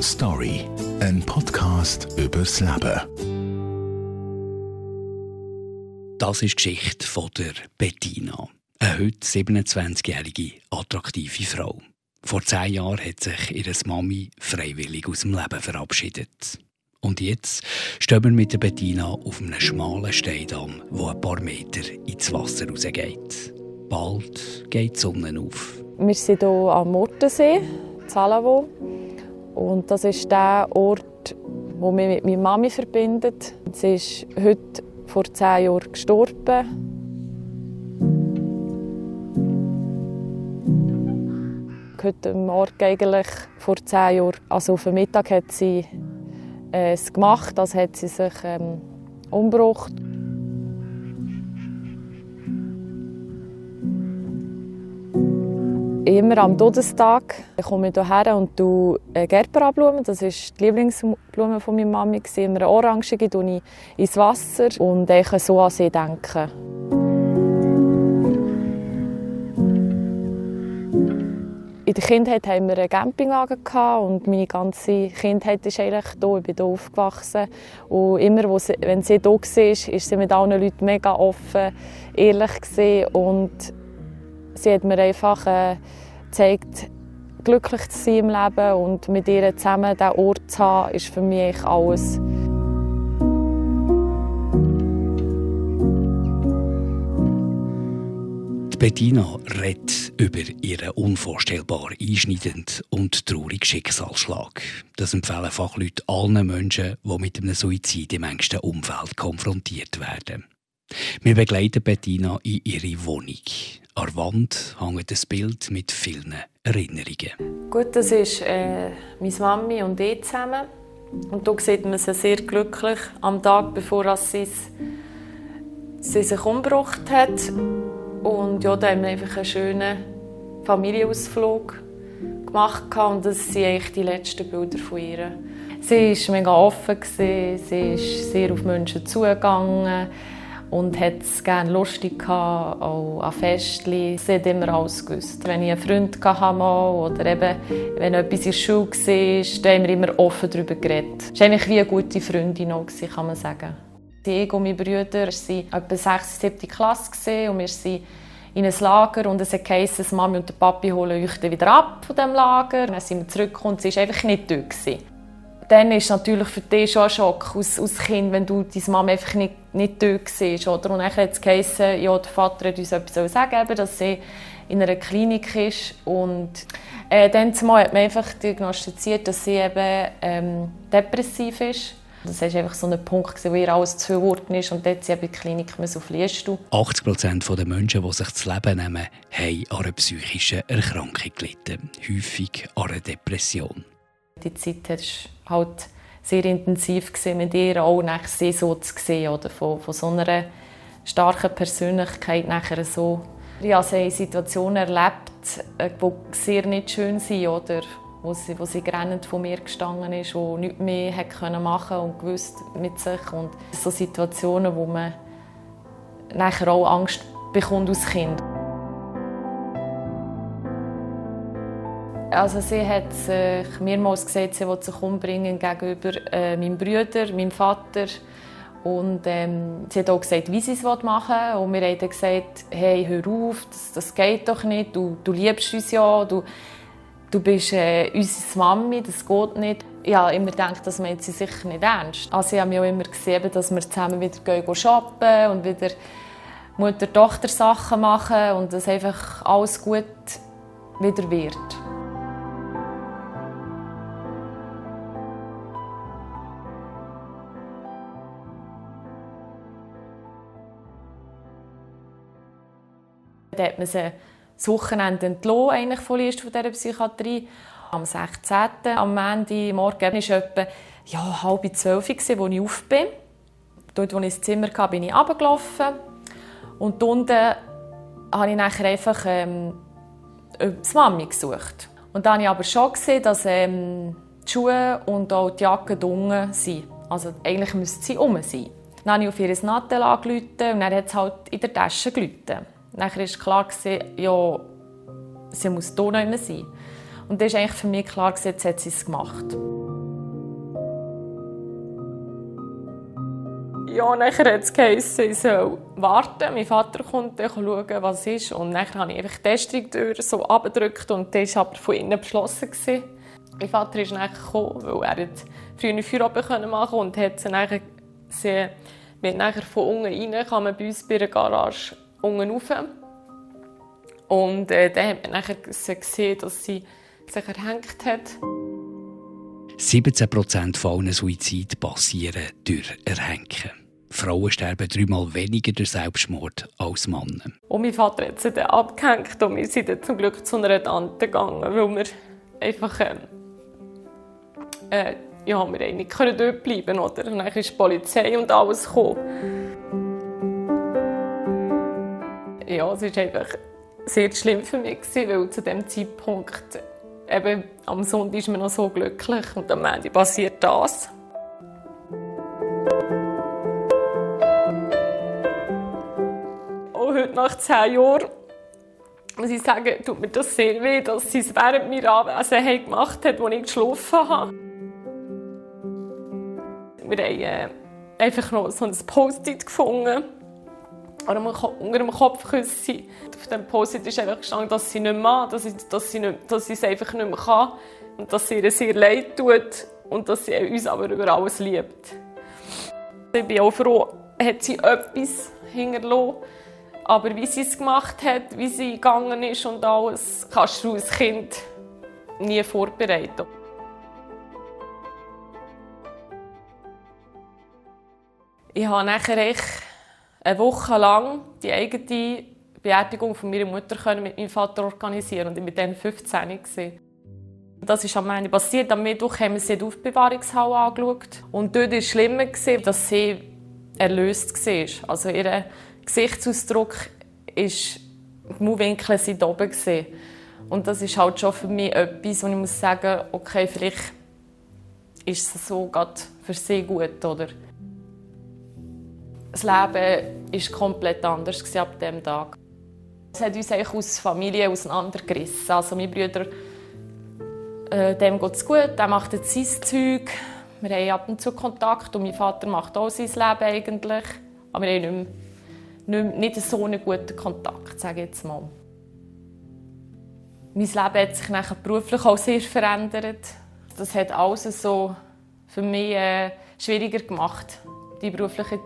Story, ein Podcast übers Leben. Das ist die Geschichte von der Bettina, eine heute 27-jährige attraktive Frau. Vor zehn Jahren hat sich ihre Mami freiwillig aus dem Leben verabschiedet. Und jetzt stehen wir mit der Bettina auf einem schmalen Steindamm, wo ein paar Meter ins Wasser rausgeht. Bald geht die Sonne auf. Wir sind hier am Murtensee, Zalavo. Und das ist der Ort, der mich mit meiner Mami verbindet. Sie ist heute vor zehn Jahren gestorben. Heute Morgen eigentlich vor zehn Jahren, also auf den Mittag, hat sie äh, es gemacht, als hat sie sich ähm, umgebracht. Immer am Todestag komme ich hierher und tue Gerberblumen. Das ist die Lieblingsblume von meiner Mami. Immer eine orangige tue ich ins Wasser und ich so an sie denken. In der Kindheit hatten wir einen Campingwagen und meine ganze Kindheit ist eigentlich hier. Ich bin hier aufgewachsen. Und immer, wenn sie hier war, ist sie mit allen Leuten mega offen, ehrlich und sie hat mir einfach äh, gezeigt, glücklich zu sein im Leben und mit ihr zusammen diesen Ort zu haben, ist für mich alles. Bettina redet über ihren unvorstellbar einschneidenden und traurigen Schicksalsschlag. Das empfehlen Fachleute allen Menschen, die mit einem Suizid im engsten Umfeld konfrontiert werden. Wir begleiten Bettina in ihre Wohnung. An der Wand hängt ein Bild mit vielen Erinnerungen. Gut, das ist äh, meine Mami und ich zusammen. Und da sieht man sie sehr glücklich am Tag, bevor sie, sie sich umgebracht hat. Und ja, da haben wir einfach einen schönen Familienausflug gemacht und das sind eigentlich die letzten Bilder von ihr. Sie war mega offen, sie ist sehr auf Menschen zugegangen und hat es gerne lustig gehabt, auch an Festchen. Sie hat immer alles gewusst. Wenn ich einen Freund hatte oder eben, wenn etwas in der Schule war, dann haben wir immer offen darüber geredet. Es war eigentlich wie eine gute Freundin, auch, kann man sagen. Ich und meine Brüder waren etwa 6. 7. Klasse und wir sind in ein Lager und es heisst, Mami und der Papi holen euch wieder ab von diesem Lager. Dann sind wir zurück und sie war einfach nicht dort. Dann ist natürlich für dich schon ein Schock als, als Kind, wenn du deine Mama einfach nicht, nicht dort siehst. Oder? Und dann hat es geheißen, ja, der Vater hat uns etwas sagen, dass sie in einer Klinik ist. Und äh, dann zumal hat man einfach diagnostiziert, dass sie eben ähm, depressiv ist. Das war einfach so ein Punkt, wo ihr alles zu viel ist und dort sind in der Klinik auf Liestu. 80 Prozent der Menschen, die sich das Leben nehmen, haben an einer psychischen Erkrankung gelitten. Häufig an einer Depression. Die Zeit war halt sehr intensiv mit ihr, auch nach sie so zu sehen, oder von, von so einer starken Persönlichkeit nachher so. Ich habe Situationen erlebt, äh, die sehr nicht schön sind, oder wo sie, wo sie grennend von mir gestanden ist, wo nichts mehr hat machen und gewusst mit sich und so Situationen, wo man nachher auch Angst bekommt als Kind. Also sie hat sich mehrmals gesagt, sie will sich umbringen gegenüber äh, meinem Bruder, meinem Vater. Und ähm, sie hat auch gesagt, wie sie es machen will. Und wir haben dann gesagt, hey, hör auf, das, das geht doch nicht, du, du liebst uns ja, du, du bist äh, unsere Mami, das geht nicht. Ich habe immer gedacht, das meint sie sicher nicht ernst. Also ich habe mich auch immer gesehen, dass wir zusammen wieder gehen shoppen und wieder Mutter-Tochter-Sachen machen und dass einfach alles gut wieder wird. Da hat man sie das Wochenende entlassen, von dieser Psychiatrie. Am 16. am Ende Morgen war etwa ja, halb zwölf, als ich auf bin. Dort, wo ich ins Zimmer hatte, bin ich runtergelaufen. Und unten habe ich nachher einfach ähm, die Mami gesucht. Und dann habe ich aber schon gesehen, dass ähm, die Schuhe und auch die Jacke unten sind. Also eigentlich müssten sie um sein. Dann habe ich auf ihr Nattel angerufen und dann hat es halt in der Tasche gerufen. Nachher war klar, ja, sie muss hier nicht sein. Und das ist eigentlich für mich klar, jetzt hat sie es gemacht. Ja, nachher hat es geheißen, ich soll warten. Mein Vater kommt, dann schauen, was ist. Und dann habe ich einfach die Testung so abgedrückt und das war aber von innen beschlossen. Mein Vater ist dann gekommen, weil er früher eine Feierabend machen konnte und hat sie dann sie, nachher von unten rein, man bei uns bei der Garage unten rauf. Und äh, dann hat man nachher gesehen, dass sie sich erhängt hat. 17 Prozent von allen Suiziden passieren durch Erhängen. Frauen sterben dreimal weniger durch Selbstmord als Männer. Und mein Vater hat sie dann abgehängt und wir sind dann zum Glück zu einer Tante gegangen, weil wir einfach ähm, äh, ja, wir nicht können dort bleiben oder? Und dann ist die Polizei und alles gekommen. Ja, es war einfach sehr schlimm für mich, weil zu dem Zeitpunkt eben, am Sonntag ist man noch so glücklich und am Ende passiert das. Auch heute nach zehn Jahren muss ich sagen, tut mir das sehr weh, dass sie es während meiner Anwesenheit gemacht hat, als ich geschlafen habe. Wir haben äh, einfach noch so ein Post-it gefunden unter dem Kopfkissen. Auf dem Post-it ist einfach gestanden, dass sie nicht mehr dass sie, dass sie, nicht, dass sie es einfach nicht mehr kann und dass sie ihr sehr leid tut und dass sie uns aber über alles liebt. Ich bin auch froh, hat sie etwas hinterlassen. Aber wie sie es gemacht hat, wie sie gegangen ist und alles, kannst du als Kind nie vorbereiten. Ich habe nachher echt eine Woche lang die eigene Beerdigung von meiner Mutter mit meinem Vater organisieren und ich war dann 15 gewesen. Das ist am Ende passiert. Am Mittwoch haben wir sie in die Aufbewahrungshalle angeschaut. Und dort war es schlimmer, dass sie erlöst war. Also ihr Gesichtsausdruck ist, die Mundwinkel sind oben. Und das ist halt schon für mich etwas, wo ich muss sagen, okay, vielleicht ist es so gerade für sie gut, oder? Das Leben war komplett anders ab diesem Tag. Es hat uns aus Familie auseinandergerissen. Also meine Brüder, äh, dem geht es gut, er macht jetzt sein Zeug. Wir haben ab und zu Kontakt und mein Vater macht auch sein Leben eigentlich. Aber wir haben nicht, mehr, nicht, nicht so einen guten Kontakt, sage ich jetzt mal. Mein Leben hat sich nachher beruflich auch sehr verändert. Das hat alles so für mich äh, schwieriger gemacht, die berufliche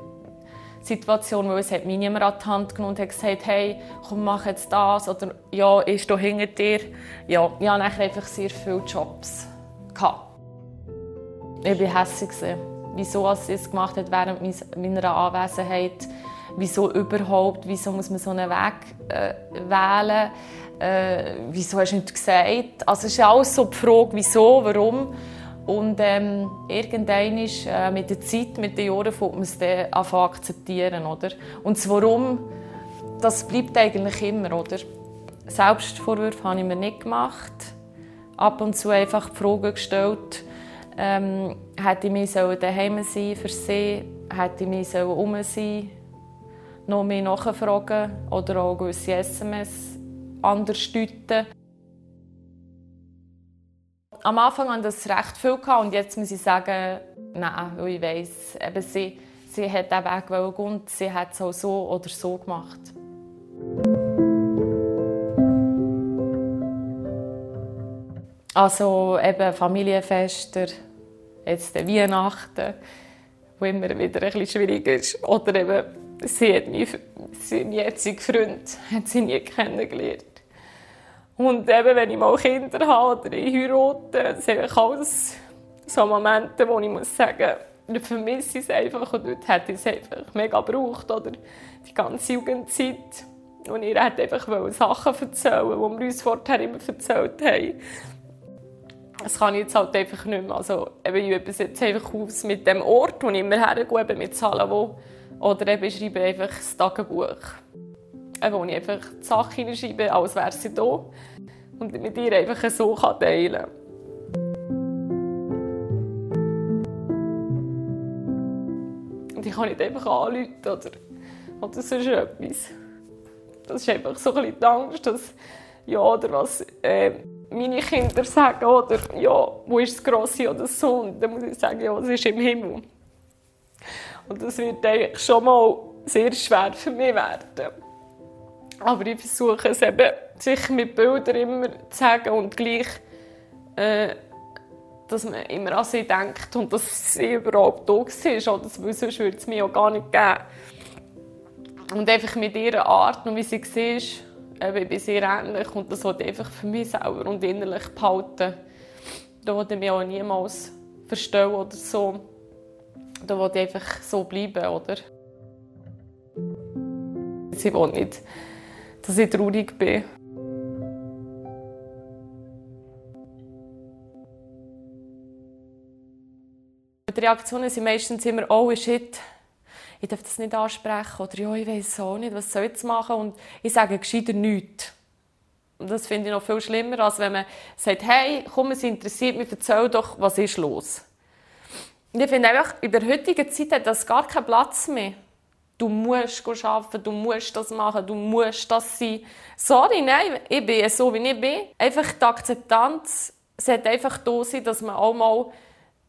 Situation, weil es hat mich niemand an die Hand genommen und gesagt, hey, komm, mach jetzt das oder ja, ist da hinter dir. Ja, ich hatte einfach sehr viele Jobs. Ich war hässlich. Wieso sie es gemacht hat während meiner Anwesenheit. Wieso überhaupt? Wieso muss man so einen Weg äh, wählen? Äh, wieso hast du nicht gesagt? Also es ist alles so die Frage, wieso, warum. Und ähm, irgendwann ist, äh, mit der Zeit, mit den Jahren, fängt man es dann an akzeptieren. Oder? Und das Warum, das bleibt eigentlich immer. Oder? Selbstvorwürfe habe ich mir nicht gemacht. Ab und zu einfach die Frage gestellt, ähm, hätte ich mich daheim sein für sie, hätte ich mich um sein noch mehr nachfragen oder auch gewisse SMS anders deuten am Anfang hatte das recht viel und jetzt muss ich sagen, nein, weil ich weiss, eben sie, sie hat diesen Weg gehen und sie hat es auch so oder so gemacht. Also eben Familienfester, jetzt Weihnachten, wo immer wieder ein schwierig ist. Oder eben, sie hat meinen, meinen jetzigen Freund hat sie nie kennengelernt. Und eben, wenn ich mal Kinder habe oder ich heirate, sind alles so Momente, wo ich muss sagen, ich vermisse es einfach und dort hätte ich es einfach mega gebraucht. Oder die ganze Jugendzeit. Und ihr hat einfach Sachen erzählen, die wir uns vorher immer erzählt haben. Das kann ich jetzt halt einfach nicht mehr. Also, eben, ich übe es jetzt einfach aus mit dem Ort, wo ich immer hergehe, mit Zahlen, wo, oder eben schreibe einfach das Tagebuch wo ich einfach die Sachen hineinschreibe, als wäre sie da. Und mit ihr einfach so teilen kann. Und ich kann nicht einfach anrufen oder, oder sonst etwas. Das ist einfach so ein bisschen die Angst, dass ja, oder was äh, meine Kinder sagen, oder ja, wo ist das Grosse oder das Sohn? Dann muss ich sagen, ja, es ist im Himmel. Und das wird eigentlich schon mal sehr schwer für mich werden. Aber ich versuche es eben, sich mit Bildern immer zu sagen und gleich, äh, dass man immer an sie denkt und dass sie überhaupt da war. Oder sonst würde es mich auch gar nicht geben. Und einfach mit ihrer Art und wie sie war, eben, ich bin sehr ähnlich und das wollte ich einfach für mich selber und innerlich behalten. Da wollte ich mich auch niemals verstehen oder so. Da wollte ich einfach so bleiben, oder? Sie will nicht, dass ich traurig bin. Die Reaktionen sind meistens immer, oh shit, ich darf das nicht ansprechen oder ja, ich weiß auch nicht, was soll ich jetzt machen und ich sage gescheiter nichts. Und das finde ich noch viel schlimmer, als wenn man sagt, hey, komm, es interessiert mich, erzähl doch, was ist los. Und ich finde einfach, in der heutigen Zeit hat das gar keinen Platz mehr. Du musst arbeiten, du musst das machen, du musst das sein. Sorry, nein, ich bin so, wie ich bin. Einfach die Akzeptanz sollte einfach da sein, dass man auch mal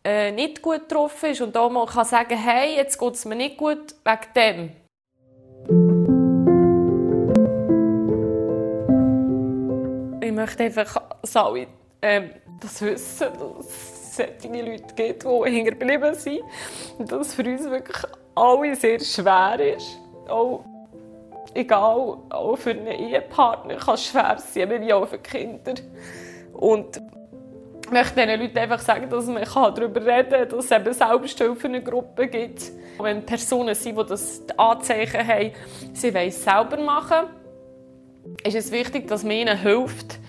äh, nicht gut drauf ist und auch mal kann sagen hey, jetzt geht es mir nicht gut wegen dem. Ich möchte einfach, dass alle äh, das wissen, dass es solche Leute gibt, die hinterblieben sind. Und dass es für uns wirklich alle sehr schwer ist. Auch, egal, auch für einen Ehepartner kann es schwer sein, wie auch für Kinder. Und möchte diesen Leuten einfach sagen, dass man darüber reden kann, dass es eben Selbsthilfe eine Gruppe gibt. Wenn Personen sind, die das Anzeichen haben, sie wollen es selber machen, ist es wichtig, dass man ihnen hilft,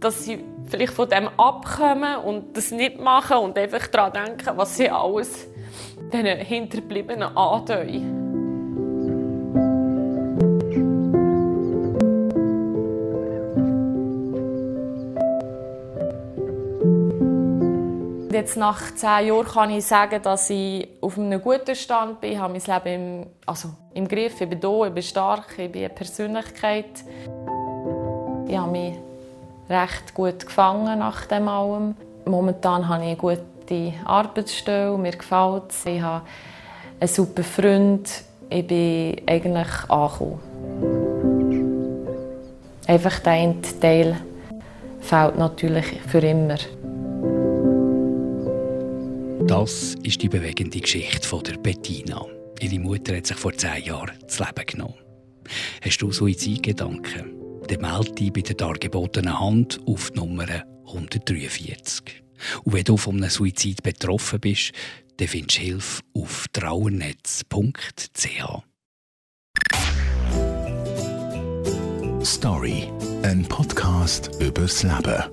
dass sie vielleicht von dem abkommen und das nicht machen und einfach daran denken, was sie alles den Hinterbliebenen antun. Jetzt nach zehn Jahren kann ich sagen, dass ich auf einem guten Stand bin. Ich habe mein Leben im, also im Griff. Ich bin da, ich bin stark, ich bin eine Persönlichkeit. Ich habe mich recht gut gefangen nach dem allem. Momentan habe ich eine gute Arbeitsstelle, mir gefällt es. Ich habe einen super Freund. Ich bin eigentlich angekommen. Einfach der Teil fehlt natürlich für immer. Das ist die bewegende Geschichte von der Bettina. Ihre Mutter hat sich vor zehn Jahren das Leben genommen. Hast du Suizidgedanken? Dann melde dich bei der dargebotenen Hand auf die Nummer 143. Und wenn du von einem Suizid betroffen bist, dann findest du Hilfe auf trauernetz.ch. Story, ein Podcast übers Leben.